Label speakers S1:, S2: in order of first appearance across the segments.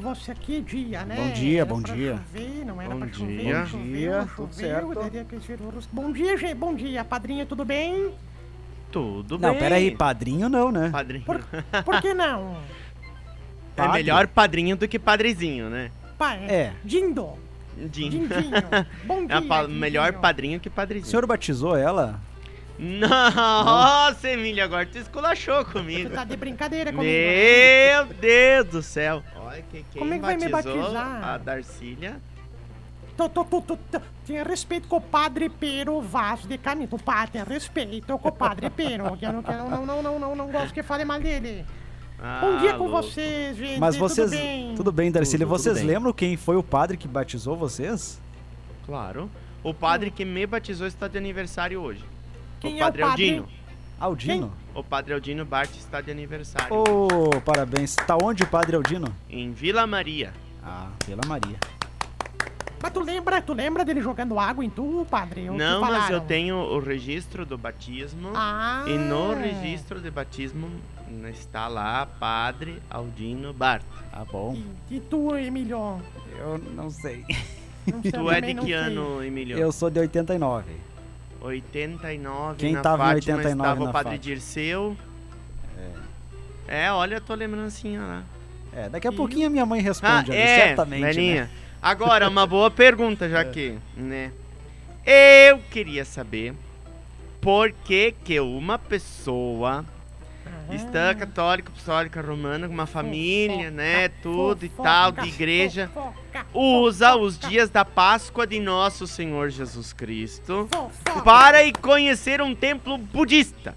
S1: Com você aqui, dia, né?
S2: Bom dia,
S1: Era
S2: bom
S1: pra
S2: dia.
S1: Chover, não era
S3: Bom
S1: pra chover,
S3: dia.
S1: não choveu,
S2: Bom dia,
S1: não
S2: tudo
S1: choveu,
S2: certo.
S1: Bom dia, gente, bom dia, padrinha, tudo bem?
S3: Tudo
S2: Não,
S3: bem.
S2: peraí, padrinho não, né?
S3: Padrinho.
S1: Por, por que não?
S3: É
S2: Padre?
S3: melhor padrinho do que padrezinho, né?
S1: Pai,
S2: É.
S1: Dindo,
S3: Din-
S1: Dindinho, bom
S3: É
S1: dia,
S3: a pa-
S1: Dindinho.
S3: melhor padrinho que
S2: O
S3: padrezinho.
S2: senhor batizou ela?
S3: Nossa, Emílio, agora tu esculachou comigo.
S1: tá de brincadeira comigo?
S3: Meu Deus do céu. Olha que quem
S1: Como é que vai me
S3: batizou
S1: batizar?
S3: a Darcília.
S1: Tô, tô, tô, tô, tô. Tenha respeito com o padre Pero Vaz de Caminho. Pá, tenha respeito com o padre Pero, que eu não, quero, não, não, não, não, não gosto que fale mal dele. Bom dia
S3: Ah,
S1: com vocês, gente.
S2: Mas vocês.
S1: Tudo bem?
S2: Tudo bem, Darcília.
S3: Tudo, tudo
S2: vocês
S3: bem.
S2: lembram quem foi o padre que batizou vocês?
S3: Claro. O padre que me batizou está de aniversário hoje.
S1: Quem
S3: o
S1: é o
S3: padre
S1: padre?
S3: Aldino.
S2: Aldino?
S3: O padre Aldino Bart está de aniversário.
S2: Ô, parabéns. Tá onde o padre Aldino?
S3: Em Vila Maria.
S2: Ah, pela Maria.
S1: Mas tu lembra, tu lembra dele jogando água em tu, padre? Ou
S3: Não, mas eu tenho o registro do batismo.
S1: Ah.
S3: E no registro de batismo está lá Padre Aldino Bart.
S2: Ah, bom.
S1: E, e tu, Emilio?
S2: Eu não sei.
S1: Não sei,
S3: Tu é de que
S1: sei.
S3: ano, Emílio?
S2: Eu sou de 89.
S3: 89.
S2: Quem
S3: na
S2: tava em
S3: Fátima
S2: 89
S3: estava
S2: na
S3: o Padre
S2: Fátima?
S3: Dirceu. É. olha a tua lembrancinha lá.
S2: É, daqui a
S1: E-
S2: pouquinho a minha mãe
S3: Ah,
S2: responde, ali,
S3: é,
S2: certamente.
S3: velhinha.
S2: Né?
S3: Agora, uma boa pergunta, já que, né? Eu queria saber por que que uma pessoa
S1: Ah.
S3: Cristã, católica, apostólica, romana, com uma família,
S1: Fofoca,
S3: né? Tudo e
S1: fofoca,
S3: tal, de igreja.
S1: fofoca,
S3: Usa os dias da Páscoa de nosso Senhor Jesus Cristo
S1: fofoca.
S3: para ir conhecer um templo budista.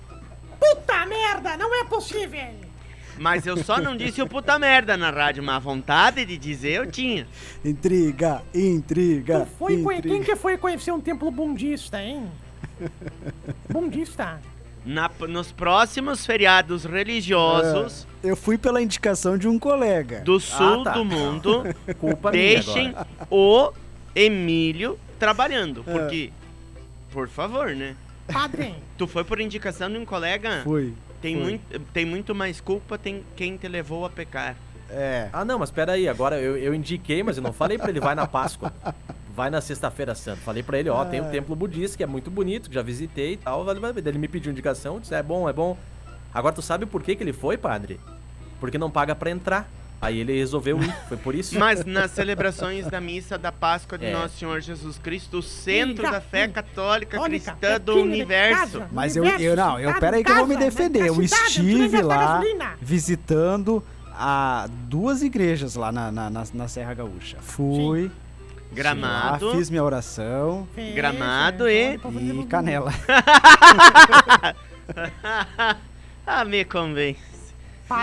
S1: Puta merda, não é possível!
S3: Mas eu só não disse o puta merda na rádio, mas a vontade de dizer eu tinha.
S2: Intriga, intriga.
S1: Tu foi
S2: intriga.
S1: Quem que foi conhecer um templo bundista, hein? Bundista.
S3: Na- nos próximos feriados religiosos
S2: Eu fui pela indicação de um colega.
S3: do sul
S4: tá.
S3: do mundo,
S4: Culpa minha
S3: deixem
S4: agora.
S3: o Emílio
S2: É.
S3: trabalhando. Porque, por favor, né?
S1: Padre,
S3: Tu foi por indicação de um colega?
S2: Fui.
S3: Tem,
S2: Foi.
S3: muito, tem muito mais culpa tem quem te levou a pecar.
S2: É.
S4: Ah, não, mas pera aí, agora eu, eu indiquei, mas eu não falei pra ele, vai na Páscoa. Vai na Sexta-feira Santa. Falei pra ele, ó, tem um templo budista que é muito bonito, que já visitei e tal. Ele me pediu indicação, eu disse, é bom, é bom. Agora tu sabe por que, que ele foi, padre? Porque não paga pra entrar. Aí ele resolveu ir, foi por isso.
S3: Mas nas celebrações da missa da Páscoa de
S4: É.
S3: Nosso Senhor Jesus Cristo, o centro
S1: Liga,
S3: da fé
S1: liga.
S3: católica
S1: Olha,
S3: cristã do universo.
S1: casa.
S2: Mas eu,
S1: Universo,
S2: eu não, eu peraí que eu vou me
S1: casa,
S2: defender. Eu
S1: cidade,
S2: estive lá visitando a duas igrejas lá na, na, na- na Serra Gaúcha. Fui
S3: Gramado.
S2: lá, fiz minha oração
S1: Fez,
S3: Gramado
S1: é,
S3: e-
S1: fazemos
S2: e canela.
S3: ah, me convence.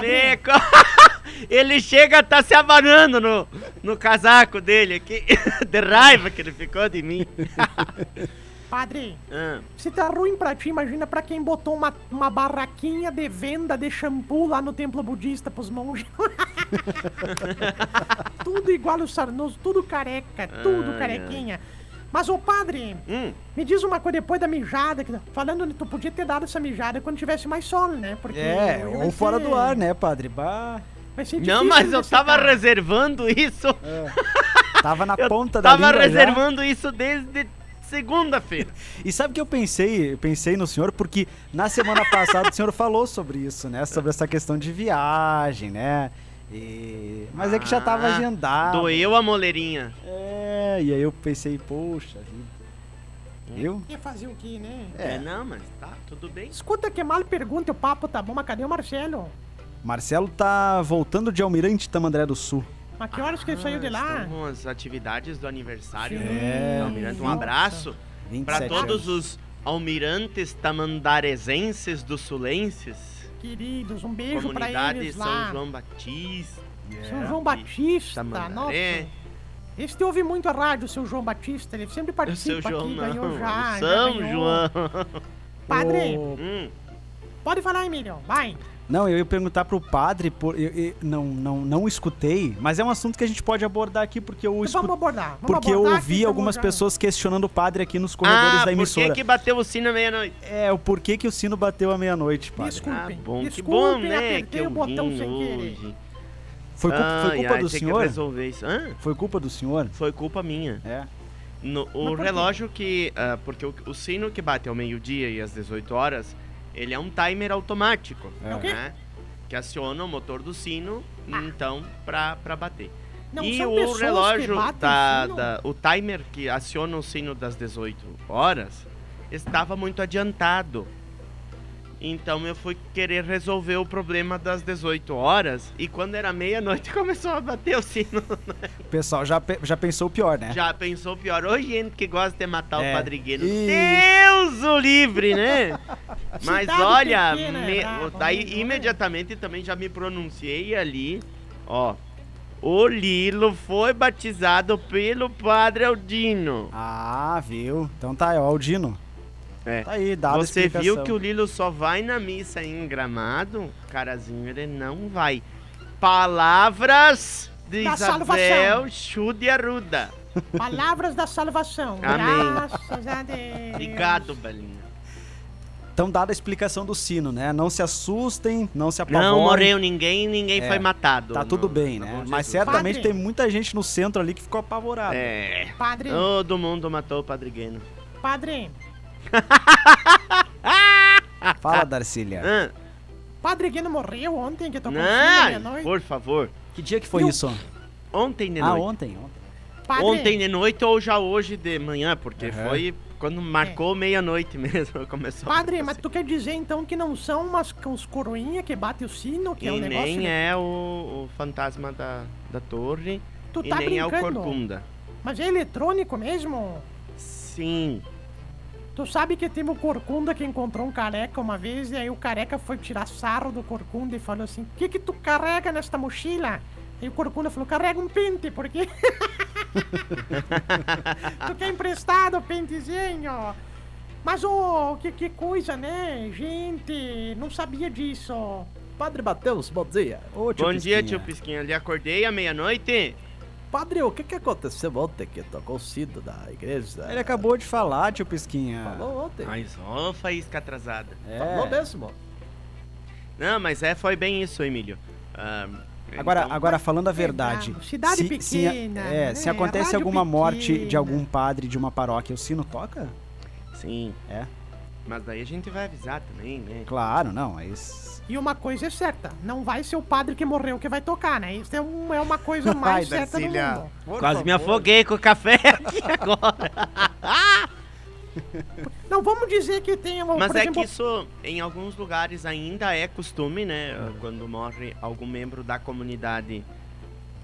S3: Me con- ele chega a tá se abanando no, no casaco dele aqui. de raiva que ele ficou de mim.
S1: Padre,
S3: Ah,
S1: se tá ruim pra ti, imagina pra quem botou uma, uma barraquinha de venda de shampoo lá no templo budista pros monges. tudo igual o Sarnoso, tudo careca, tudo
S3: Ai,
S1: carequinha. Mas, ô padre,
S3: hum,
S1: me diz uma coisa depois da mijada, que- falando, tu podia ter dado essa mijada quando tivesse mais sol, né? Porque
S2: É, ou fora
S1: ser-
S2: do ar, né, padre? Bah,
S1: Vai ser
S3: não, mas eu tava
S1: caso.
S3: reservando isso.
S2: tava na
S3: Eu
S2: ponta da
S3: tava
S2: língua já.
S3: reservando isso desde segunda-feira.
S2: E sabe que eu pensei, eu pensei no senhor porque na semana passada o senhor falou sobre isso, né? Sobre essa questão de viagem, né? E... Mas é que já tava
S3: Ah,
S2: agendado.
S3: Doeu a moleirinha.
S2: É, e aí eu pensei, poxa vida. Viu?
S1: Ia fazer o quê, né?
S3: É, não, mas tá, tudo bem.
S1: Escuta que mal pergunta, o papo tá bom, mas cadê o Marcelo?
S2: Marcelo tá voltando de Almirante Tamandaré do Sul.
S1: Mas que horas que ele saiu de lá?
S3: Estão as atividades do aniversário
S1: Sim.
S3: do
S2: É.
S3: Almirante. Um abraço
S2: 27
S3: para todos
S2: anos.
S3: os almirantes tamandarezenses do Sulenses.
S1: Queridos, um beijo
S3: Comunidade
S1: eles
S3: São
S1: lá.
S3: João Batista.
S1: São João Batista,
S3: Tamandaré.
S1: nossa. Esse ouve muito a rádio, o seu João Batista. Ele sempre
S3: seu
S1: participa
S3: João
S1: aqui, ganhou já. já
S3: São
S1: ganhou.
S3: João.
S1: Padre,
S3: Hum,
S1: pode falar, Emílio. Vai.
S2: Não, eu ia perguntar pro padre, por, eu, eu- não, não, não escutei, mas é um assunto que a gente pode abordar aqui, porque eu,
S1: Então
S2: escu-
S1: vamos abordar. Vamos
S2: porque eu
S1: abordar
S2: ouvi
S1: aqui,
S2: algumas
S1: já-
S2: pessoas questionando o padre aqui nos corredores
S3: ah,
S2: da
S3: por
S2: emissora.
S3: que que bateu o sino à meia-noite?
S2: É, o porquê que o sino bateu à meia-noite, padre.
S1: Desculpem.
S3: Ah, bom, que
S1: Desculpem,
S3: bom, né?
S1: apertei
S3: Que eu
S1: o botão sem querer.
S2: Foi culpa, foi
S3: Ai,
S2: culpa
S3: ai,
S2: do
S3: tem que
S2: senhor?
S3: resolver isso. Hã?
S2: Foi culpa do senhor?
S3: Foi culpa minha.
S2: É.
S3: No- o
S1: por
S3: relógio que. ah, porque o, o sino que bate ao meio-dia e às 18 horas, ele é um timer automático.
S2: É.
S3: né? Que aciona o motor do sino,
S1: Ah.
S3: então, pra, pra bater.
S1: Não
S3: e
S1: são
S3: o relógio da,
S1: sino?
S3: da- O timer que aciona o sino das 18 horas estava muito adiantado. Então eu fui querer resolver o problema das 18 horas e quando era meia-noite começou a bater o sino.
S2: O pessoal já, pe- já pensou o pior, né?
S3: Já pensou pior. Ô, gente que gosta de matar
S2: É.
S3: o padrigueiro.
S2: E-
S3: Deus o livre, né? Mas
S1: Cidade
S3: olha,
S1: pequena é
S3: me-
S1: brabo,
S3: daí
S1: né?
S3: imediatamente também já me pronunciei ali. Ó, o Lilo foi batizado pelo Padre Aldino.
S2: Ah, viu? Então tá, ó, o Dino.
S3: É.
S2: Tá aí, dado
S3: Você
S2: explicação.
S3: viu que o Lilo só vai na missa em Gramado? Carazinho, ele não vai. Palavras de
S1: Da
S3: Isabel. Chude Arruda.
S1: Palavras da salvação.
S3: Amém.
S1: Graças a Deus.
S3: Obrigado, Belinha.
S2: Então, dada a explicação do sino, né? Não se assustem, não se apavorem.
S3: Não morreu ninguém, ninguém
S2: É,
S3: foi matado.
S2: Tá tudo
S3: No-
S2: bem,
S3: no
S2: né? Mas certamente
S1: Padre.
S2: tem muita gente no centro ali que ficou apavorado.
S3: É.
S1: Padre,
S3: Todo mundo matou o Padre Gueno.
S1: padre,
S2: Fala, Darcília.
S3: Ah,
S1: Padre Guino morreu ontem que tocou o sino
S3: não,
S1: meia-noite.
S3: por favor.
S2: Que dia que foi
S1: Eu-
S2: isso?
S3: Ontem de
S2: Ah,
S3: noite.
S2: ontem, ontem.
S1: Padre,
S3: Ontem de noite ou já hoje de manhã, porque
S2: Aham.
S3: foi quando marcou meia-noite mesmo. Começou a
S1: Padre, mas tu quer dizer então que não são umas, uns coroinha que batem o sino, que é um
S3: E
S1: negócio...
S3: nem é o, o fantasma da, da torre.
S1: Tu
S3: e
S1: tá
S3: nem é o
S1: brincando.
S3: Corcunda.
S1: Mas é eletrônico mesmo?
S3: Sim.
S1: Tu sabe que teve o Corcunda que encontrou um careca uma vez e aí o careca foi tirar sarro do Corcunda e falou assim: O que que tu carrega nesta mochila? Aí o Corcunda falou: Carrega um pente, porque. tu quer emprestado o pentezinho? Mas, ô, que, que coisa, né? Gente, não sabia disso.
S4: Padre Mateus, bom dia.
S2: Ô,
S3: Bom dia,
S2: Pisquinha.
S3: tio Pisquinha. Ali acordei à meia-noite.
S4: Padre, o que, que aconteceu ontem que tocou o sino da igreja?
S2: Ele acabou de falar, tio Pisquinha.
S4: Falou ontem.
S3: Mas ó, faísca atrasada.
S2: É.
S4: Falou mesmo.
S3: Não, mas é, foi bem isso, Emílio. Ah,
S2: Agora,
S3: então-
S2: agora falando a
S1: É
S2: verdade.
S1: Cidade
S2: se, se-
S1: pequena,
S2: é, se
S1: né?
S2: acontece
S1: Rádio
S2: alguma morte de
S1: pequena.
S2: algum padre de uma paróquia, o sino toca?
S3: Sim.
S2: É.
S3: Mas daí a gente vai avisar também, né?
S2: Claro, não. É isso.
S1: E uma coisa é certa, não vai ser o padre que morreu que vai tocar, né? Isso é, um- é uma coisa mais
S2: Ai,
S1: certa do mundo.
S3: Quase me afoguei com o café aqui agora.
S1: Não, vamos dizer que tem, um,
S3: Mas é
S1: exemplo,
S3: que isso, em alguns lugares ainda é costume, né? Quando morre algum membro da comunidade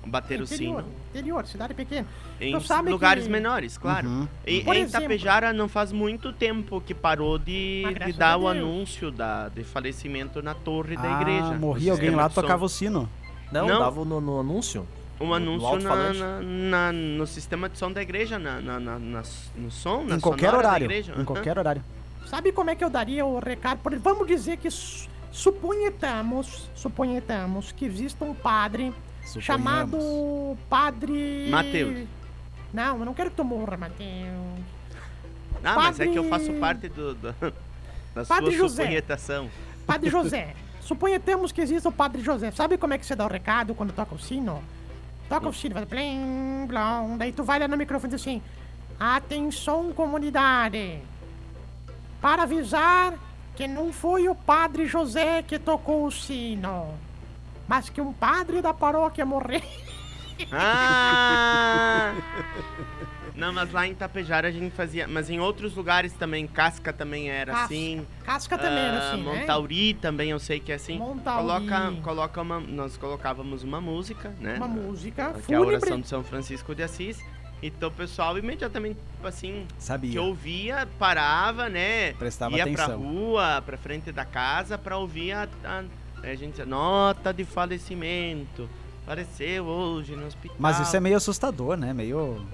S3: bater o
S1: interior,
S3: sino.
S1: interior, cidade pequena.
S3: Em lugares
S1: que-
S3: menores, claro.
S2: Uhum.
S3: E
S1: Por
S3: em
S1: exemplo-
S3: Tapejara não faz muito tempo que parou de, de dar o anúncio da, de falecimento na torre da
S2: Ah,
S3: igreja.
S2: morria alguém lá, tocava o sino.
S4: Não,
S3: Não.
S4: dava no, no anúncio.
S3: Um
S4: no
S3: anúncio na, na- na- no sistema de som da igreja, na, na- na- na- no som, na
S2: Em qualquer horário.
S3: igreja.
S2: Em
S3: Aham.
S2: qualquer horário.
S1: Sabe como é que eu daria o recado? Vamos dizer que su- suponhamos, suponhamos que exista um padre
S2: Suponhamos.
S1: chamado Padre...
S3: Mateus.
S1: Não, eu não quero que tu morra, Mateus.
S3: Ah, mas é que eu
S1: Padre-
S3: faço parte do, do- da
S1: Padre
S3: sua
S1: José.
S3: supunhetação.
S1: Padre José. Suponhamos que exista o Padre José. Sabe como é que você dá o recado quando toca o sino? Toca o sino, vai plim, blom. Daí tu vai lá no microfone e diz assim: Atenção, comunidade. Para avisar que não foi o Padre José que tocou o sino, mas que um padre da paróquia morreu.
S3: Ah! Não, mas lá em Tapejara a gente fazia. Mas em outros lugares também, Casca também era
S1: Casca.
S3: assim.
S1: Casca também era
S3: Ah,
S1: assim, né?
S3: Montauri também eu sei que é assim.
S1: Montauri.
S3: Coloca, coloca uma, nós colocávamos uma música, né?
S1: Uma música
S3: Que é a oração
S1: fúnebre.
S3: de São Francisco de Assis. Então o pessoal imediatamente, tipo assim, que
S2: Sabia.
S3: ouvia, parava, né?
S2: Prestava
S3: ia pra
S2: atenção.
S3: rua, pra frente da casa pra ouvir a, a, a gente nota de falecimento faleceu hoje no hospital.
S2: Mas isso é meio assustador, né? Meio.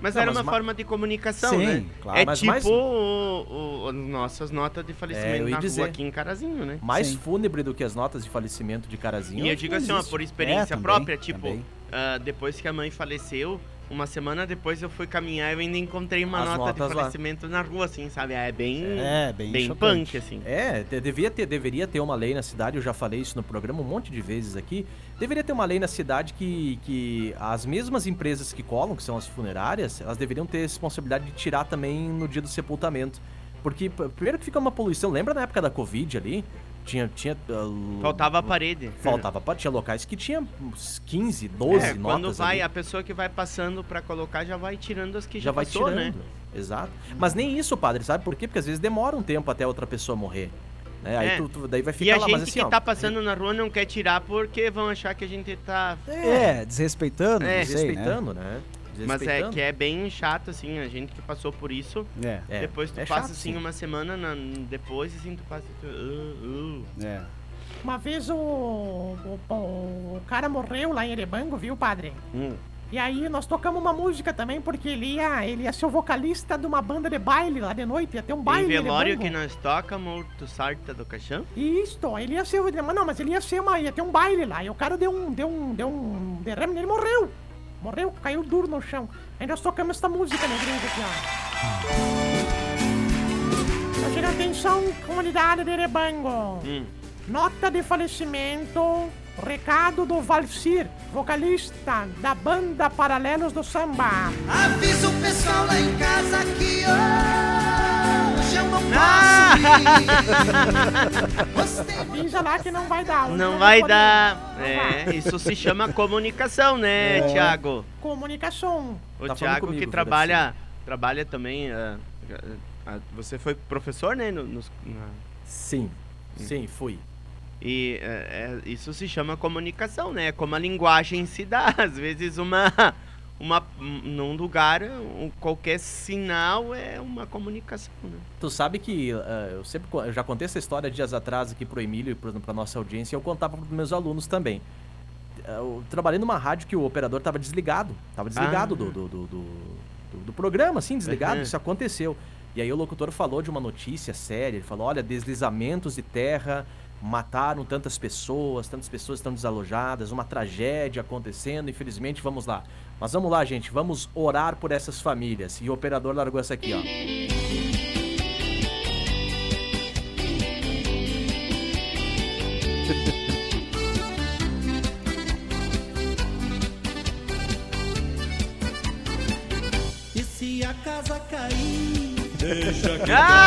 S3: Mas
S4: Não,
S3: era
S4: mas
S3: uma
S4: ma-
S3: forma de comunicação,
S2: Sim,
S3: né?
S2: claro.
S3: É
S4: Mas
S3: tipo
S4: mais-
S3: o, o- as nossas notas de
S4: É,
S3: falecimento
S4: eu ia
S3: na
S4: dizer.
S3: rua aqui em Carazinho, né?
S4: Mais
S2: Sim.
S4: fúnebre do que as notas de falecimento de Carazinho.
S3: E eu digo assim, ó, por experiência
S2: É, também,
S3: própria, tipo, ah, depois que a mãe faleceu, uma semana depois eu fui caminhar e eu ainda encontrei uma
S4: As
S3: nota de
S4: notas lá.
S3: falecimento na rua, assim, sabe? É bem,
S2: É, bem,
S3: bem
S2: chocante.
S3: punk, assim.
S4: É, de- devia ter, deveria ter uma lei na cidade, eu já falei isso no programa um monte de vezes aqui. Deveria ter uma lei na cidade que, que as mesmas empresas que colam, que são as funerárias, elas deveriam ter responsabilidade de tirar também no dia do sepultamento. Porque, primeiro que fica uma poluição, lembra na época da Covid ali? Tinha. tinha ah,
S3: Faltava a parede.
S4: Faltava, pa- tinha locais que tinha uns 15, 12
S3: É,
S4: notas.
S3: quando vai,
S4: ali.
S3: a pessoa que vai passando pra colocar já vai tirando as que já,
S4: já vai
S3: passou,
S4: tirando.
S3: né?
S4: Exato. Mas nem isso, padre, sabe por quê? Porque às vezes demora um tempo até outra pessoa morrer. Né? Aí
S3: É.
S4: tu, tu- daí vai
S3: E
S4: ficar
S3: a
S4: lá,
S3: gente
S4: mas assim,
S3: que
S4: ó,
S3: tá passando na rua não quer tirar porque vão achar que a gente tá...
S2: É, desrespeitando,
S3: É,
S2: não sei, né?
S4: desrespeitando, né?
S3: Mas é que é bem chato, assim, a gente que passou por isso.
S2: É,
S4: É,
S3: depois tu
S4: é
S3: passa,
S4: chato,
S3: assim,
S4: sim.
S3: uma semana na- depois, assim, tu passa... Tu, uh, uh.
S2: é.
S1: Uma vez o, o, o cara morreu lá em Erebango, viu, padre?
S3: Hum.
S1: E aí nós tocamos uma música também, porque ele ia, ele ia ser o vocalista de uma banda de baile lá de noite, ia ter um baile em
S3: velório que nós toca, morto sarta do caixão.
S1: Isto, ele ia ser, mas não, mas ele ia ser uma, ia ter um baile lá, e o cara deu um, deu um, deu um derrame, ele morreu. Morreu, caiu duro no chão. Nós tocamos essa música na igreja aqui, ó. Preste atenção, comunidade de Erebango.
S3: Hum.
S1: Nota de falecimento, recado do Valcir, vocalista da banda Paralelos do Samba.
S5: Avisa o pessoal lá em casa que hoje eu não
S3: Ah!
S5: posso.
S1: Avisa lá que não vai dar. hoje
S3: Não vai dar. É, isso se chama comunicação, né, Thiago?
S1: Comunicação.
S3: O
S4: Tá
S3: Thiago
S4: comigo,
S3: que trabalha, trabalha também. ah, ah, você foi professor, né? no- nos- na-
S4: Sim, sim, fui.
S3: e é, é, isso se chama comunicação, né? Como a linguagem se dá. Às vezes uma. Uma, num lugar, qualquer sinal é uma comunicação, né?
S4: Tu sabe que ah, eu sempre eu já contei essa história dias atrás aqui pro Emílio e pra nossa audiência, e eu contava pros meus alunos também. Ah, Eu trabalhei numa rádio que o operador tava desligado. Tava desligado
S3: Ah.
S4: do, do, do, do, do- do programa, assim, desligado.
S3: Uhum.
S4: Isso aconteceu. E aí o locutor falou de uma notícia séria. Ele falou: olha, deslizamentos de terra mataram tantas pessoas, tantas pessoas estão desalojadas, uma tragédia acontecendo. Infelizmente, vamos lá. Mas vamos lá, gente, vamos orar por essas famílias. E o operador largou essa aqui, ó.
S5: E se a casa cair?
S3: Ah!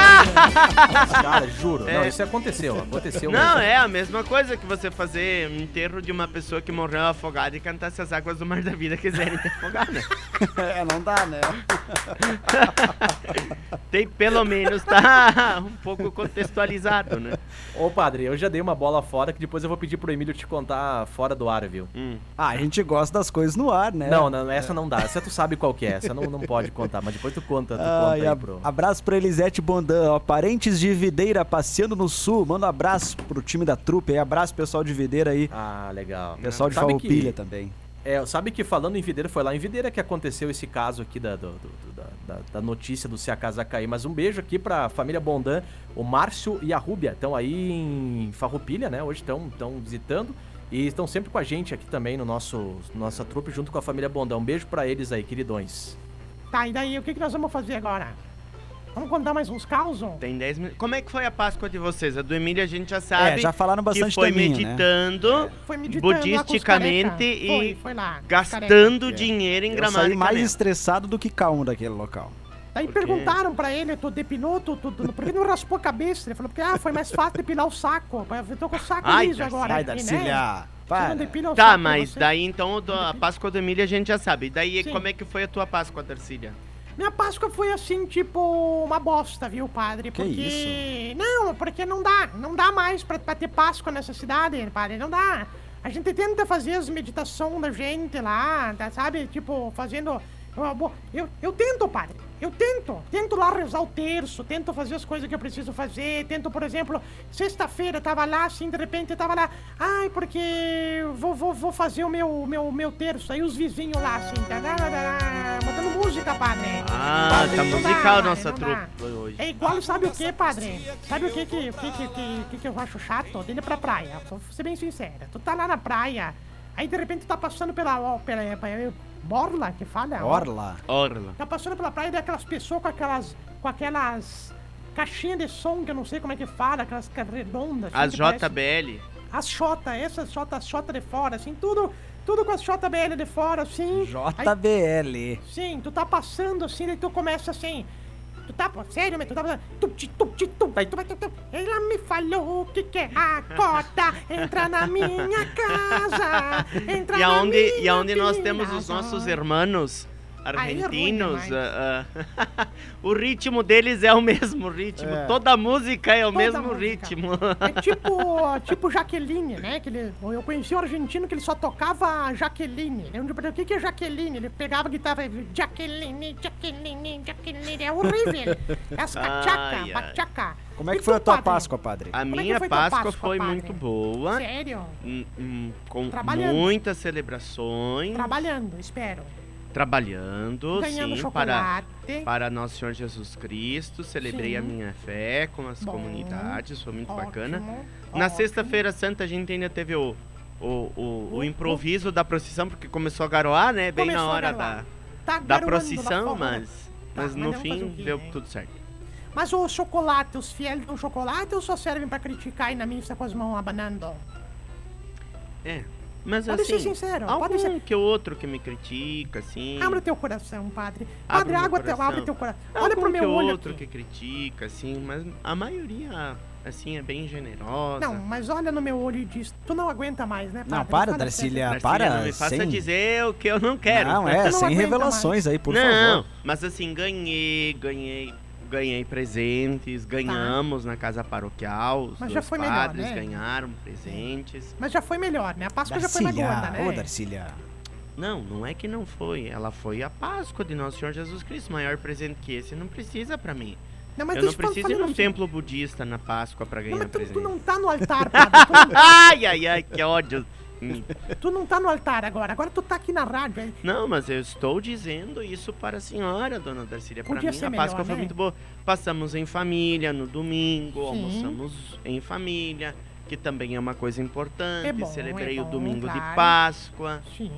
S4: Cara, juro. Não,
S3: É.
S4: isso aconteceu. Aconteceu.
S3: Não,
S4: mesmo.
S3: é a mesma coisa que você fazer um enterro de uma pessoa que morreu afogada e cantar se as águas do mar da vida quiserem te afogar, né?
S2: É, não dá, né?
S3: Tem pelo menos tá um pouco contextualizado, né?
S4: Ô, padre, eu já dei uma bola fora que depois eu vou pedir pro Emílio te contar fora do ar, viu?
S3: Hum.
S2: Ah, a gente gosta das coisas no ar, né?
S4: Não, não, essa não dá. Essa tu sabe qual que é. Essa não, não pode contar, mas depois tu conta, tu conta
S2: Ai,
S4: aí pro...
S2: Abraço pra Elisete Bondan, ó, parentes de Videira passeando no sul. Manda um abraço pro time da trupe aí, abraço pessoal de Videira aí.
S4: Ah, legal.
S2: Pessoal de
S4: Sabe
S2: Farroupilha
S4: que-
S2: também.
S4: É, sabe que falando em Videira, foi lá em Videira que aconteceu esse caso aqui da, do- do- da, da- da notícia do Se a Casa Cair. Mas um beijo aqui pra família Bondan, o Márcio e a Rúbia. Estão aí em Farroupilha, né? Hoje estão visitando. E estão sempre com a gente aqui também no nosso nossa trupe, junto com a família Bondan. Um beijo pra eles aí, queridões.
S1: Tá, e daí o que, que nós vamos fazer agora? Vamos contar mais uns causos?
S3: Tem 10 minutos. Como é que foi a Páscoa de vocês? A do Emílio a gente já sabe
S2: É, já falaram
S3: que
S2: bastante
S3: foi
S2: teminho, né?
S3: meditando,
S1: Foi meditando
S3: budisticamente e
S1: Foi, foi lá.
S3: gastando
S2: É.
S3: dinheiro em
S2: Eu
S3: gramado.
S2: saí
S3: e
S2: mais estressado do que calmo daquele local.
S1: Daí
S3: Por
S1: perguntaram pra ele, tu depinou, tu, tu, tu, por que não raspou a cabeça? Ele falou, porque ah, foi mais fácil depilar o saco. Eu tô com o saco
S3: Ai,
S1: liso
S3: Darcy.
S1: agora.
S2: Vai,
S1: aqui,
S2: Darcília.
S1: Né?
S2: Para.
S1: não
S3: Tá,
S1: saco,
S3: mas
S1: você-
S3: daí então a Páscoa do Emílio a gente já sabe. Daí
S1: Sim.
S3: como é que foi a tua Páscoa, Darcília?
S1: Minha Páscoa foi assim, tipo, uma bosta, viu, padre?
S2: Que
S1: Porque. Não, porque não dá. Não dá mais pra, pra ter Páscoa nessa cidade, padre. Não dá. A gente tenta fazer as meditações da gente lá, tá, sabe? Tipo, fazendo. Eu, eu, tento, padre. Eu tento. Tento lá rezar o terço, tento fazer as coisas que eu preciso fazer. Tento, por exemplo, sexta-feira eu tava lá, assim, de repente eu tava lá. Ai, porque vou, vou, vou fazer o meu, meu, meu terço. Aí os vizinhos lá, assim, tá, tá, tá, tá, botando música, padre.
S3: Ah,
S1: Padre,
S3: tá musical
S1: padre,
S3: nossa trupe hoje.
S1: É igual, sabe o que, padre? Sabe o que que, que, que, que, que, eu acho chato? Dele pra praia. Vou ser bem sincera. Tu tá lá na praia, aí de repente tu tá passando pela. pela, pela Borla, que fala?
S2: Orla.
S3: Orla.
S1: Tá passando pela praia e daquelas pessoas com aquelas. com aquelas. caixinhas de som que eu não sei como é que fala, aquelas redondas. assim,
S3: As
S1: parece-
S3: JBL.
S1: As Xota, essas Xota, as Xota de fora, assim, tudo. Tudo com as JBL de fora, assim. Aí-
S2: JBL.
S1: Sim, tu tá passando assim, daí tu começa assim. Tu tá, pô, sério, mas tu tá. Tup, ti, tup, ti, tup, aí tu vai, tup. Ela me falou que quer a cota. Entra na minha casa. Entra
S3: E
S1: na
S3: aonde, e
S1: minha
S3: aonde nós temos os
S1: casa.
S3: nossos irmãos
S1: É
S3: argentinos, ah, ah, o ritmo deles é o mesmo ritmo.
S2: É.
S3: Toda música é o
S1: Toda
S3: mesmo
S1: música.
S3: ritmo.
S1: É tipo, tipo Jaqueline, né? Que ele, eu conheci um argentino que ele só tocava Jaqueline. Eu perguntei, O que, que é Jaqueline? Ele pegava a guitarra e Jaqueline, Jaqueline, Jaqueline. É horrível. É as
S3: Ai,
S1: bachaca,
S3: ai.
S1: bachaca.
S2: Como é
S1: E
S2: que foi
S1: tu,
S2: a tua
S1: padre?
S2: Páscoa, padre?
S3: A
S1: Como é que
S3: minha
S1: foi tua
S3: Páscoa,
S1: Páscoa,
S3: foi
S1: padre?
S3: muito boa.
S1: Sério?
S3: hum, hum, Com muitas celebrações.
S1: Trabalhando, espero.
S3: Trabalhando,
S1: Ganhando
S3: sim, para,
S1: chocolate.
S3: para Nosso Senhor Jesus Cristo. Celebrei
S1: Sim.
S3: a minha fé com as
S1: Bom.
S3: comunidades, foi muito
S1: Ótimo,
S3: bacana.
S1: ótimo.
S3: Na Sexta-feira Santa a gente ainda teve o, o, o, o
S1: O-
S3: improviso da procissão, porque começou a garoar, né? Bem na hora da,
S1: Tá
S3: da procissão, mas,
S1: Tá,
S3: mas
S1: mas
S3: no fim
S1: quê,
S3: deu
S1: né?
S3: tudo certo.
S1: Mas o chocolate, os fiéis dão chocolate ou só servem pra criticar aí na missa com as mãos abanando?
S3: É. Mas
S1: Pode
S3: assim,
S1: ser sincero,
S3: algum
S1: pode ser.
S3: que outro que me critica, assim.
S1: Abre teu coração, padre.
S3: Abre
S1: Padre, teu,
S3: coração.
S1: abre teu coração.
S3: algum
S1: Olha pro meu
S3: que
S1: olho
S3: outro
S1: aqui.
S3: que critica, assim, mas a maioria, assim, é bem generosa.
S1: Não, mas olha no meu olho e diz, tu não aguenta mais, né, padre?
S2: Não, para, Darcília.
S3: Darcília,
S2: para.
S3: não me faça
S2: sem...
S3: dizer o que eu não quero.
S2: Não, é,
S1: não
S2: sem revelações aí, por
S3: não,
S2: favor.
S3: mas assim, ganhei, ganhei, ganhei presentes, ganhamos na casa paroquial, os
S1: Tá. Mas já foi melhor,
S3: padres
S1: né?
S3: ganharam presentes.
S1: Mas já foi melhor, né? A Páscoa já foi mais gorda, né?
S2: ô Darcília.
S3: Não, não é que não foi, ela foi a Páscoa de Nosso Senhor Jesus Cristo, maior presente que esse não precisa pra mim.
S1: Não, mas
S3: eu não preciso ir num
S1: assim,
S3: templo budista na Páscoa pra
S1: Não,
S3: ganhar
S1: mas tu,
S3: presente.
S1: tu não tá no altar, padre. Tu não,
S3: Ai, ai, ai, que ódio.
S1: Tu não tá no altar agora. Agora tu tá aqui na rádio. aí.
S3: Não, mas eu estou dizendo isso para a senhora, dona Darcília. Para mim,
S1: ser
S3: a Páscoa
S1: melhor,
S3: foi
S1: né?
S3: muito boa. Passamos em família no domingo,
S1: Sim.
S3: almoçamos em família, que também é uma coisa importante.
S1: É bom,
S3: Celebrei
S1: é
S3: o
S1: bom,
S3: domingo de
S1: claro.
S3: Páscoa.
S1: Sim.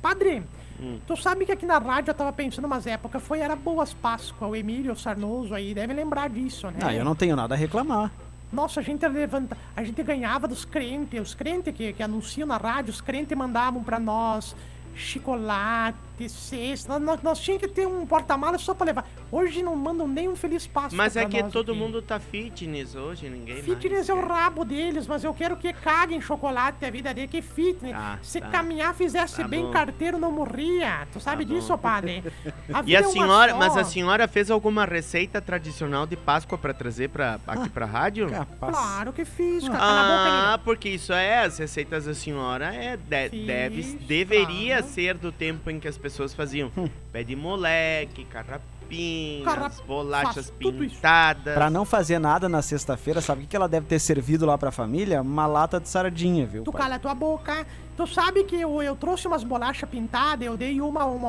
S1: Padre,
S3: Hum.
S1: tu sabe que aqui na rádio eu tava pensando umas épocas, foi, era Boas Páscoa, o Emílio Sarnoso aí, deve lembrar disso, né?
S2: Ah, eu não tenho nada a reclamar.
S1: Nossa, a gente levanta, a gente ganhava dos crentes, os crentes que, que anunciam na rádio, os crentes mandavam pra nós chocolate, cesta. Nós, nós, nós tínhamos que ter um porta-malas só pra levar. Hoje não mandam nem um feliz Páscoa
S3: Mas é que
S1: nós
S3: todo
S1: aqui.
S3: mundo tá fitness hoje, ninguém
S1: Fitness
S3: mais
S1: é o rabo deles, mas eu quero que caguem chocolate a vida dele, que fitness.
S3: Ah,
S1: Se
S3: tá.
S1: caminhar, fizesse
S3: Tá
S1: bem
S3: bom.
S1: carteiro, não morria. Tu sabe
S3: Tá
S1: disso,
S3: bom.
S1: padre? A
S3: E a
S1: é
S3: senhora,
S1: só.
S3: mas a senhora fez alguma receita tradicional de Páscoa pra trazer pra, aqui pra rádio?
S2: Capaz.
S1: Claro que fiz, cara. Tá na boca,
S3: Ah,
S1: menino.
S3: porque isso é, as receitas da senhora é, de-
S1: Fiz,
S3: deve, deveria
S1: claro.
S3: ser do tempo em que as pessoas faziam pé de moleque, carrapinhas,
S1: Carrap-
S3: bolachas pintadas.
S2: Pra não fazer nada na sexta-feira, sabe o que ela deve ter servido lá pra família? Uma lata de sardinha, viu?
S1: Tu
S2: pai?
S1: cala tua boca. Tu sabe que eu, eu trouxe umas bolachas pintadas, eu dei uma, uma,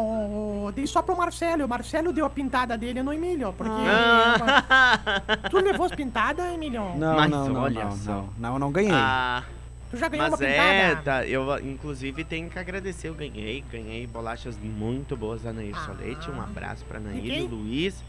S1: eu dei só pro Marcelo. O Marcelo deu a pintada dele no Emílio, porque...
S3: Ah.
S1: tu levou as pintadas, Emílio?
S2: Não,
S3: Mas
S2: não, não,
S3: olha
S2: não,
S3: só.
S2: não, não, eu não ganhei.
S3: Ah,
S1: Tu já ganhou
S3: mas
S1: uma
S3: é,
S1: pintada?
S3: tá, eu inclusive tenho que agradecer, eu ganhei, ganhei bolachas muito boas da Nair
S1: Ah.
S3: Solete, um abraço pra Nair e o Luiz,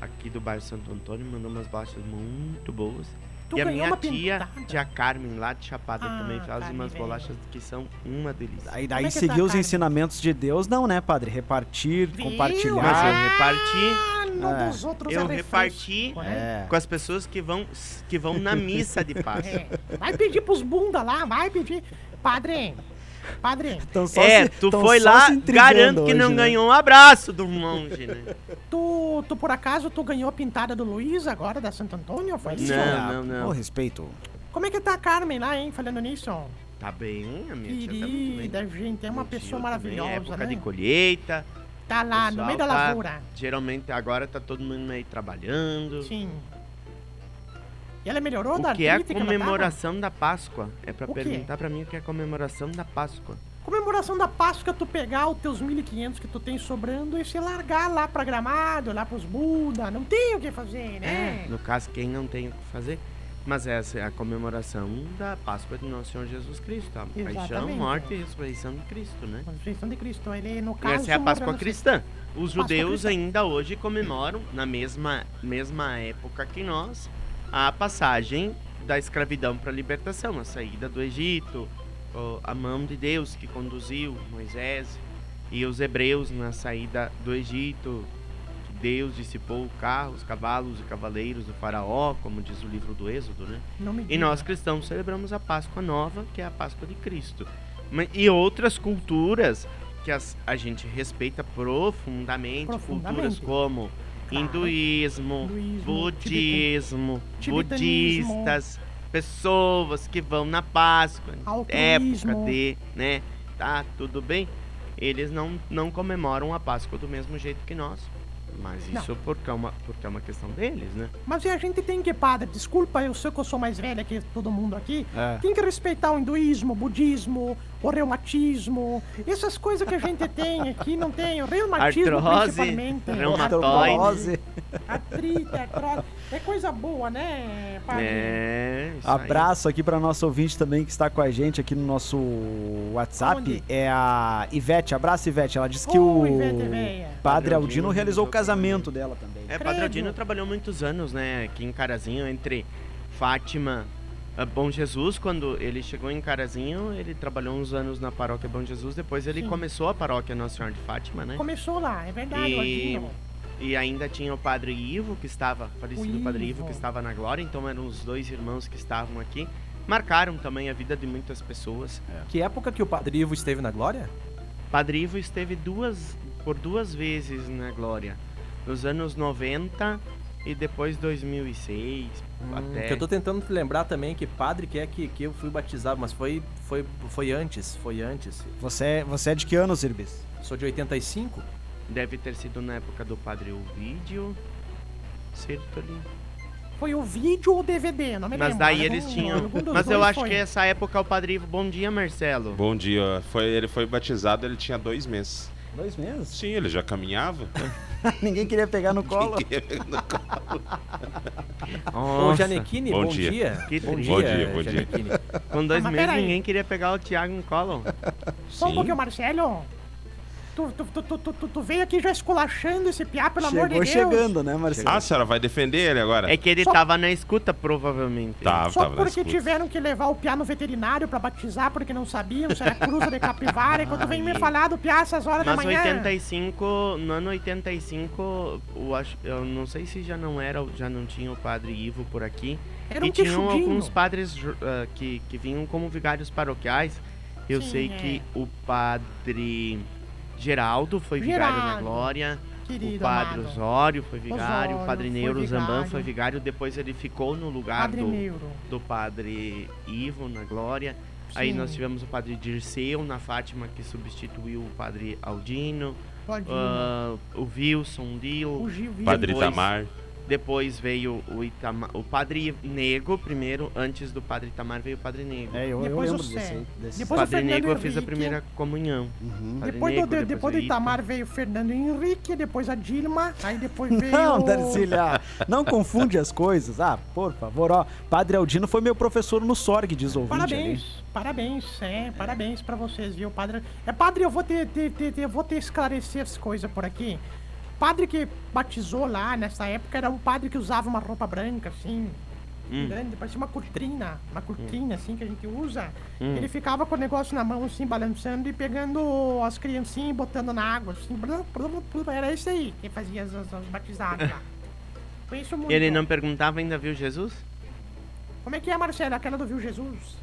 S3: aqui do bairro Santo Antônio, mandou umas bolachas muito boas.
S1: Tu
S3: e a minha
S1: uma
S3: tia,
S1: pintada?
S3: tia Carmen, lá de Chapada,
S1: Ah,
S3: também faz
S1: Carmen,
S3: umas
S1: velho.
S3: bolachas que são uma delícia.
S2: Aí daí
S1: é que
S2: seguir
S1: tá,
S2: os
S1: Carmen?
S2: ensinamentos de Deus, não, né, padre? Repartir,
S1: Viu?
S3: Mas
S2: compartilhar.
S3: eu reparti,
S1: Ah,
S2: É.
S1: dos outros
S3: eu
S1: é
S3: reparti?
S2: É.
S3: com as pessoas que vão, que vão na missa de Páscoa.
S1: É. Vai pedir pros bunda lá, vai pedir. Padre, padre,
S2: Tão só
S3: É,
S2: se-
S3: tu
S2: tão
S3: foi
S2: só
S3: lá, garanto que não
S2: hoje, né?
S3: ganhou um abraço do monge, né?
S1: tu, tu por acaso tu ganhou a pintada do Luiz agora da Santo Antônio? Foi isso?
S3: Não, não, não.
S2: ô, respeito.
S1: Como é que tá a Carmen lá, hein, falando nisso?
S3: Tá bem, a minha tia tá.
S1: Querida, gente, é uma pessoa
S3: também,
S1: maravilhosa,
S3: época
S1: né?
S3: de colheita,
S1: Tá lá, no meio da
S3: tá-
S1: lavoura.
S3: Geralmente agora tá todo mundo meio trabalhando.
S1: Sim. E ela melhorou da
S3: O que é a comemoração da Páscoa? É
S1: quê?
S3: perguntar pra mim o que é a comemoração da Páscoa.
S1: Comemoração da Páscoa, tu pegar os teus 1.500 que tu tem sobrando e se largar lá pra Gramado, lá pros Buda. Não tem o que fazer, né?
S3: No caso, quem não tem o que fazer. Mas essa é a comemoração da Páscoa de Nosso Senhor Jesus Cristo. A paixão,
S1: Exatamente.
S3: morte e ressurreição de Cristo, né?
S1: A ressurreição de Cristo. Ele, no
S3: E
S1: caso...
S3: essa é a Páscoa cristã. Os judeus
S1: cristã.
S3: ainda hoje comemoram, na mesma, mesma época que nós, a passagem da escravidão para a libertação, a saída do Egito, a mão de Deus que conduziu Moisés e os hebreus na saída do Egito. que Deus dissipou carros, cavalos e cavaleiros do faraó, como diz o livro do Êxodo, né? E nós cristãos celebramos a Páscoa Nova, que é a Páscoa de Cristo. E outras culturas que a gente respeita profundamente,
S1: Profundamente.
S3: culturas como. Hinduísmo,
S1: Hinduísmo,
S3: budismo, budistas, pessoas que vão na Páscoa, época de, né, tá tudo bem. Eles não, não comemoram a Páscoa do mesmo jeito que nós. Mas
S1: Não.
S3: isso porque é, uma, porque é uma questão deles, né?
S1: Mas e a gente tem que, padre, desculpa, eu sei que eu sou mais velha que todo mundo aqui.
S2: É.
S1: Tem que respeitar o hinduísmo, o budismo, o reumatismo. Essas coisas que a gente tem aqui, não tem. O reumatismo,
S3: Artrose,
S1: principalmente.
S3: reumatoide.
S2: Artrose.
S1: Artrite, artrose. É coisa boa, né, padre?
S3: É, isso aí.
S2: Abraço aqui para nosso ouvinte também que está com a gente aqui no nosso WhatsApp.
S1: Onde?
S2: É a Ivete. Abraço, Ivete. Ela disse que o
S1: Ivete, véia.
S2: Padre
S3: Padre
S2: Aldino
S3: Aldino
S2: realizou o casamento dela também.
S3: É,
S1: Credo.
S3: Padre Aldino trabalhou muitos anos, né, aqui em Carazinho, entre Fátima a Bom Jesus. Quando ele chegou em Carazinho, ele trabalhou uns anos na paróquia Bom Jesus. Depois ele
S1: Sim.
S3: começou a paróquia Nossa Senhora de Fátima, né?
S1: Começou lá, é verdade,
S3: E-
S1: Aldino.
S3: E ainda tinha o Padre Ivo, que estava, falecido
S1: O
S3: Padre Ivo, que estava na glória. Então eram os dois irmãos que estavam aqui. Marcaram também a vida de muitas pessoas.
S4: Que época que o Padre Ivo esteve na glória?
S3: Padre Ivo esteve duas, por duas vezes na glória. Nos anos 90 e depois 2006. até...
S4: Que eu tô tentando te lembrar também que padre que é que, que eu fui batizado, mas foi, foi, foi antes, foi antes.
S2: Você, é- você é de que ano, Zirbis?
S4: Sou de 85?
S3: Deve ter sido na época do Padre Ovídio. Certo ali.
S1: Foi o vídeo ou o DVD, não me
S3: Mas
S1: lembro.
S3: daí
S1: Algum-
S3: eles tinham.
S1: algum dos
S3: Mas eu
S1: dois
S3: acho
S1: foi.
S3: que essa época o Padre Ivo. Bom dia, Marcelo.
S6: Bom dia. Foi, ele foi batizado, ele tinha dois meses.
S2: Dois meses?
S6: Sim, ele já caminhava.
S2: Ninguém queria pegar no colo.
S4: Ô,
S3: Nossa,
S4: Janequine, bom,
S6: Bom
S4: dia.
S6: dia.
S3: Que
S4: Bom
S3: triste.
S4: dia,
S6: Bom dia, bom dia.
S4: Janequine.
S3: Com dois
S1: Ah, mas
S3: meses
S1: peraí.
S3: ninguém queria pegar o Thiago no colo.
S1: Só um
S6: Sim.
S1: pouquinho, Marcelo. Tu, tu, tu, tu, tu, tu- tu veio aqui já esculachando esse piá, pelo amor de
S2: Chegou
S1: Deus.
S2: chegando, né, Marcelo?
S6: Ah, a senhora vai defender ele agora?
S3: É que ele
S1: Só-
S3: tava na escuta, provavelmente.
S6: Tava,
S1: Só
S6: tava na
S1: porque
S6: escuta.
S1: tiveram que levar o piá no veterinário pra batizar, porque não sabiam se era cruza de capivara. Enquanto vem me falar do piá essas horas da
S3: Mas
S1: manhã.
S3: 85, no ano 85, eu, acho, eu não sei se já não era, já não tinha o padre Ivo por aqui.
S1: Era um
S3: e tinham alguns padres ah, que, que vinham como vigários paroquiais. Eu
S1: Sim,
S3: sei
S1: é.
S3: que o padre Geraldo foi vigário na
S1: Geraldo,
S3: Glória.
S1: Querido
S3: o padre
S1: amado.
S3: Osório foi vigário, o
S1: Osório
S3: padre
S1: foi
S3: Neuro Zamban
S1: vigário.
S3: foi vigário, depois ele ficou no lugar
S1: Padre
S3: do, do padre Ivo na Glória. Aí
S1: Sim.
S3: nós tivemos o padre Dirceu na Fátima, que substituiu o padre Aldino. Ah, o Wilson Dil.
S1: o Gil Gil.
S6: Padre
S3: depois-
S6: Itamar.
S3: Depois veio o Itamar, o padre Nego primeiro, antes do padre Itamar veio o padre Nego.
S2: É, eu, eu
S1: Depois
S2: lembro
S1: o
S2: desse, desse.
S1: Depois o
S3: padre
S1: Fernando
S3: Nego eu fiz a primeira comunhão.
S2: Uhum.
S1: Depois,
S3: Nego,
S1: do, de- depois do
S3: veio
S1: Itamar veio o Fernando Henrique, depois a Dilma, aí depois veio.
S2: Não,
S1: o-
S2: Darcília, não confunde as coisas. Ah, por favor, ó. Padre Aldino foi meu professor no SORG, diz o ouvinte ali.
S1: Parabéns, parabéns, é, parabéns pra vocês, viu, padre? É, padre, eu vou ter, ter, ter, ter- eu vou ter esclarecer as coisas por aqui. Padre que batizou lá nessa época era um padre que usava uma roupa branca, assim,
S3: Hum.
S1: grande, parecia uma cortina, uma cortina, assim, que a gente usa.
S3: Hum.
S1: Ele ficava com o negócio na mão, assim, balançando e pegando as criancinhas e botando na água, assim, blum, blum, blum, era isso aí que fazia as, as, as batizadas lá. Conheço muito.
S3: Ele não perguntava ainda viu Jesus?
S1: Como é que é, Marcelo, aquela do Viu Jesus?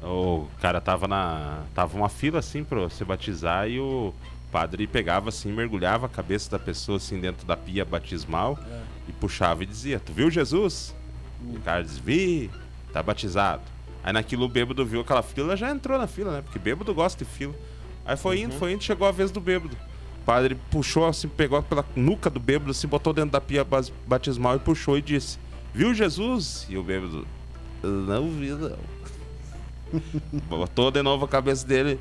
S6: O cara tava na. Tava uma fila assim pra se batizar e o padre pegava assim, mergulhava a cabeça da pessoa assim dentro da pia batismal e puxava e dizia: Tu viu Jesus? E o cara diz: Vi, tá batizado. Aí naquilo o bêbado viu aquela fila, já entrou na fila, né? Porque bêbado gosta de fila. Aí foi indo, foi indo, chegou a vez do bêbado. O padre puxou assim, pegou pela nuca do bêbado, assim, botou dentro da pia batismal e puxou e disse: Viu Jesus? E o bêbado, não vi, não. botou de novo a cabeça dele,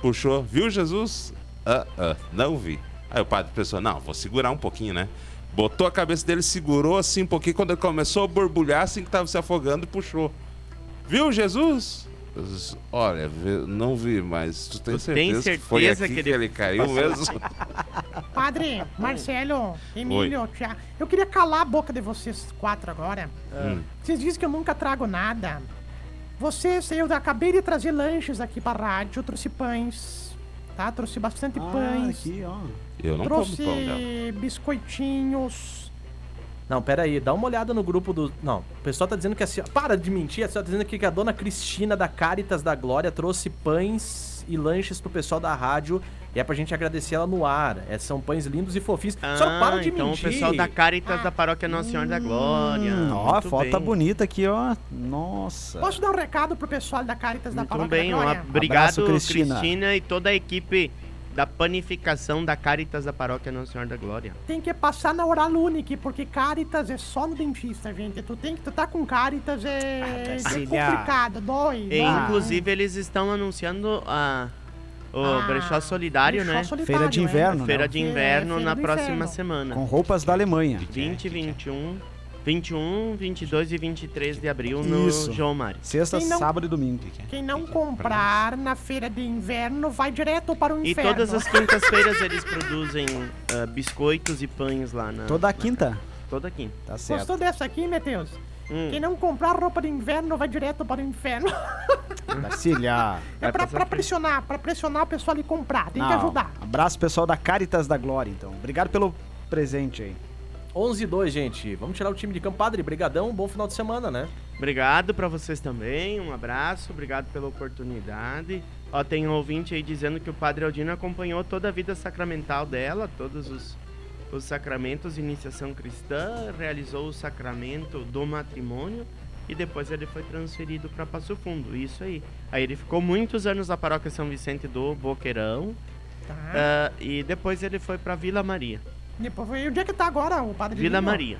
S6: puxou, viu Jesus? Ah, ah, não vi. Aí o padre pensou: Não, vou segurar um pouquinho, né? Botou a cabeça dele, segurou assim um pouquinho. Quando ele começou a borbulhar, assim que tava se afogando, e puxou. Viu Jesus? Olha, não vi, mas tu tem
S3: Tu tem
S6: certeza, que foi
S3: certeza
S6: aqui
S3: que
S6: que
S3: ele-
S6: ele, caiu mesmo?
S1: Padre, Marcelo, Emílio, Thiago. Eu queria calar a boca de vocês quatro agora.
S6: Hum.
S1: Vocês dizem que eu nunca trago nada. Vocês, eu acabei de trazer lanches aqui pra rádio, eu trouxe pães, tá? Trouxe bastante
S2: Ah,
S1: pães.
S2: aqui, ó.
S6: Eu não
S1: trouxe
S6: como pão dela.
S1: biscoitinhos.
S4: Não, pera aí, dá uma olhada no grupo do. Não, o pessoal tá dizendo que a senhora. Para de mentir, a senhora tá dizendo aqui que a dona Cristina da Caritas da Glória trouxe pães e lanches pro pessoal da rádio. E é pra gente agradecer ela no ar. É, são pães lindos e fofinhos. a senhora para de
S3: então
S4: mentir.
S3: o pessoal da Caritas da Paróquia Nossa Senhora da Glória.
S2: Hum, ó, a foto tá bonita aqui, ó. Nossa.
S1: Posso dar um recado pro pessoal da Caritas da
S3: Muito
S1: Paróquia
S3: bem,
S1: da
S3: um
S1: Glória?
S3: ab- obrigado
S2: Abraço,
S3: Cristina.
S2: Cristina.
S3: e toda a equipe da panificação da Caritas da Paróquia Nossa Senhora da Glória.
S1: Tem que passar na Oral Unique, porque Caritas é só no dentista, gente. Tu tem que tu tá com Caritas é, é
S2: Brasília.
S1: complicado, dói.
S3: E,
S1: dói.
S3: inclusive, eles estão anunciando a, o
S1: Ah,
S3: brechó solidário,
S1: brechó
S3: né?
S1: solidário,
S2: Feira de
S1: é.
S2: inverno, né?
S3: Feira de inverno
S1: Feira
S3: na próxima
S1: Inferno.
S3: semana.
S2: Com roupas da Alemanha.
S3: 20, 21, 21, 22 e 23 de abril no
S2: Isso.
S3: João Mário.
S2: Sexta,
S1: não-
S2: sábado e domingo.
S1: Quem não comprar na feira de inverno vai direto para o
S3: E
S1: inferno.
S3: todas as quintas-feiras eles produzem ah, biscoitos e pães lá na.
S2: Toda
S3: na
S2: quinta.
S3: casa. Toda quinta.
S2: Tá certo.
S1: Gostou dessa aqui, Meteus?
S3: Hum.
S1: Quem não comprar roupa de inverno vai direto para o inferno.
S2: Darcília.
S1: É pra, pra pressionar, pra pressionar o pessoal a comprar. Tem que
S2: Não,
S1: ajudar.
S2: Abraço pessoal da Caritas da Glória, então. Obrigado pelo presente aí.
S4: 11 e 2, gente. Vamos tirar o time de campo. Padre, brigadão. Bom final de semana, né?
S3: Obrigado pra vocês também, um abraço, obrigado pela oportunidade. Ó, tem um ouvinte aí dizendo que o Padre Aldino acompanhou toda a vida sacramental dela, todos os, os sacramentos, iniciação cristã, realizou o sacramento do matrimônio e depois ele foi transferido para Passo Fundo, isso aí. Aí ele ficou muitos anos na paróquia São Vicente do Boqueirão
S1: Tá.
S3: ah, e depois ele foi para Vila Maria.
S1: Depois, e onde é que tá agora o padre
S3: Vila
S1: Emílio?
S3: Maria.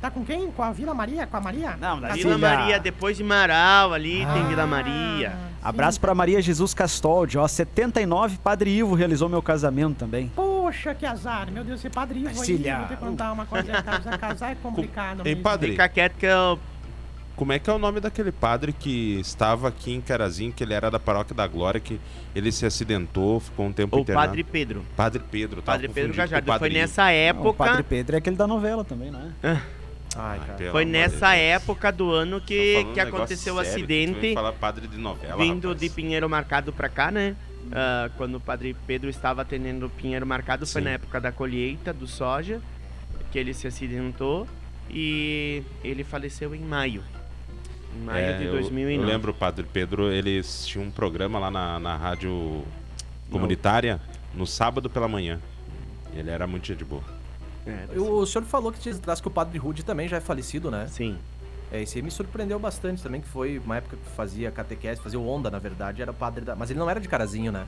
S1: Tá com quem? Com a Vila Maria? Com a Maria?
S2: Não,
S1: Tá
S2: da
S3: Vila
S2: Vila-
S3: Maria, depois de Marau, ali tem Vila
S1: Ah,
S3: Maria.
S1: sim.
S2: Abraço pra Maria Jesus Castoldi, ó. 79, Padre Ivo realizou meu casamento também.
S1: Poxa, que azar. Meu Deus, esse padre Ivo aí,
S2: Cecília.
S1: vou te contar uma coisa. Casar, casar é complicado
S6: Ei, padre,
S3: Fica quieto que eu
S6: como é que é o nome daquele padre que estava aqui em Carazinho, que ele era da Paróquia da Glória, que ele se acidentou, ficou um tempo
S3: O
S6: internado?
S3: Padre Pedro.
S6: Padre Pedro, tava
S3: Padre Pedro
S6: o
S3: Gajardo.
S6: Padre
S3: Foi nessa
S2: Não, o
S3: época.
S2: Padre Pedro é aquele da novela também, né?
S4: Ai,
S6: Ai,
S4: cara.
S3: Foi nessa
S6: Deus.
S3: época do ano que, que
S6: um
S3: aconteceu o acidente
S6: falar padre de novela,
S3: vindo
S6: rapaz.
S3: de Pinheiro Marcado pra cá, né? Ah, quando o Padre Pedro estava atendendo o Pinheiro Marcado, foi
S6: Sim.
S3: na época da colheita do soja, que ele se acidentou e ele faleceu em maio. Em maio
S6: É,
S3: de
S6: eu-
S3: 2009.
S6: Eu lembro, o Padre Pedro, eles tinham um programa lá na, na rádio comunitária no sábado pela manhã. Ele era muito gente boa.
S3: É,
S4: O, o senhor falou que dias atrás que o Padre Rude também já é falecido, né?
S3: Sim.
S4: É, isso aí me surpreendeu bastante também, que foi uma época que fazia catequese, fazia o onda, na verdade, era padre da... Mas ele não era de Carazinho, né?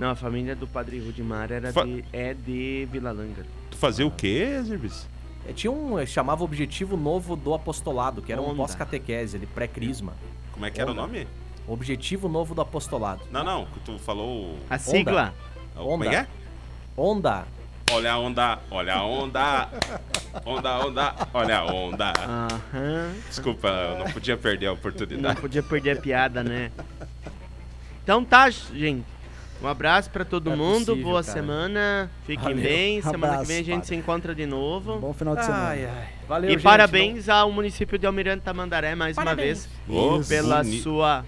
S3: Não, a família do Padre Rudimar era
S6: Fa-
S3: de, é de Vila Langa.
S6: Tu fazia o quê, Zirbis?
S4: É, tinha um, eh, chamava Objetivo Novo do Apostolado, que era um
S3: Onda.
S4: pós-catequese, ele pré-crisma.
S6: Como é que era o
S4: Onda.
S6: nome?
S4: Objetivo Novo do Apostolado.
S6: Não, não, que tu falou...
S3: A sigla?
S6: Como é que é?
S4: Onda.
S6: Olha a onda, olha a onda. Onda, onda, olha a onda.
S3: Aham.
S6: Desculpa, eu não podia perder a
S3: Não
S6: oportunidade.
S3: podia perder a piada, né? Então tá, gente. Um abraço pra todo
S4: É
S3: mundo,
S4: possível,
S3: boa
S4: cara.
S3: semana, fiquem
S4: Valeu.
S3: bem. Semana que vem a gente
S2: padre.
S3: se encontra de novo.
S2: Bom final de semana.
S4: Ai, ai. Valeu,
S3: e
S4: gente,
S3: parabéns ao município de Almirante Tamandaré mais
S1: Parabéns.
S3: uma vez pela
S6: boni-
S3: sua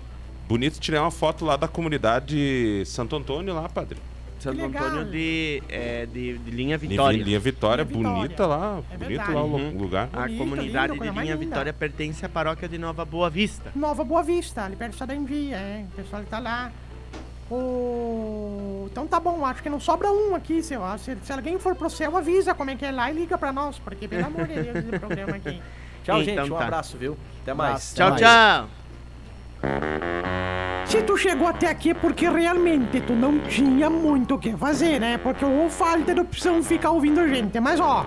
S6: Bonito tirar uma foto lá da comunidade Santo Antônio lá, padre.
S3: Santo. Antônio de, é, de, de Linha Vitória.
S6: Linha Vitória,
S1: Linha Vitória.
S6: bonita lá.
S1: É
S6: bonito lá o
S3: Uhum.
S6: lugar.
S3: A comunidade
S1: lindo,
S3: de Linha
S1: linda.
S3: Vitória pertence à paróquia de Nova Boa Vista.
S1: Nova Boa Vista, ali perto da Envia, é. O pessoal tá lá. O... Então tá bom, acho que não sobra um aqui, se, se, se alguém for pro céu, avisa como é que é lá e liga pra nós, porque pelo amor de Deus, esse programa aqui.
S4: Tchau,
S3: Então
S4: gente. Um
S3: tá.
S4: abraço, viu? Até mais.
S2: Abraço.
S3: Tchau,
S2: mais.
S3: tchau.
S1: Se tu chegou até aqui é porque realmente tu não tinha muito o que fazer, né? Porque ou falta de opção ficar ouvindo a gente. Mas ó,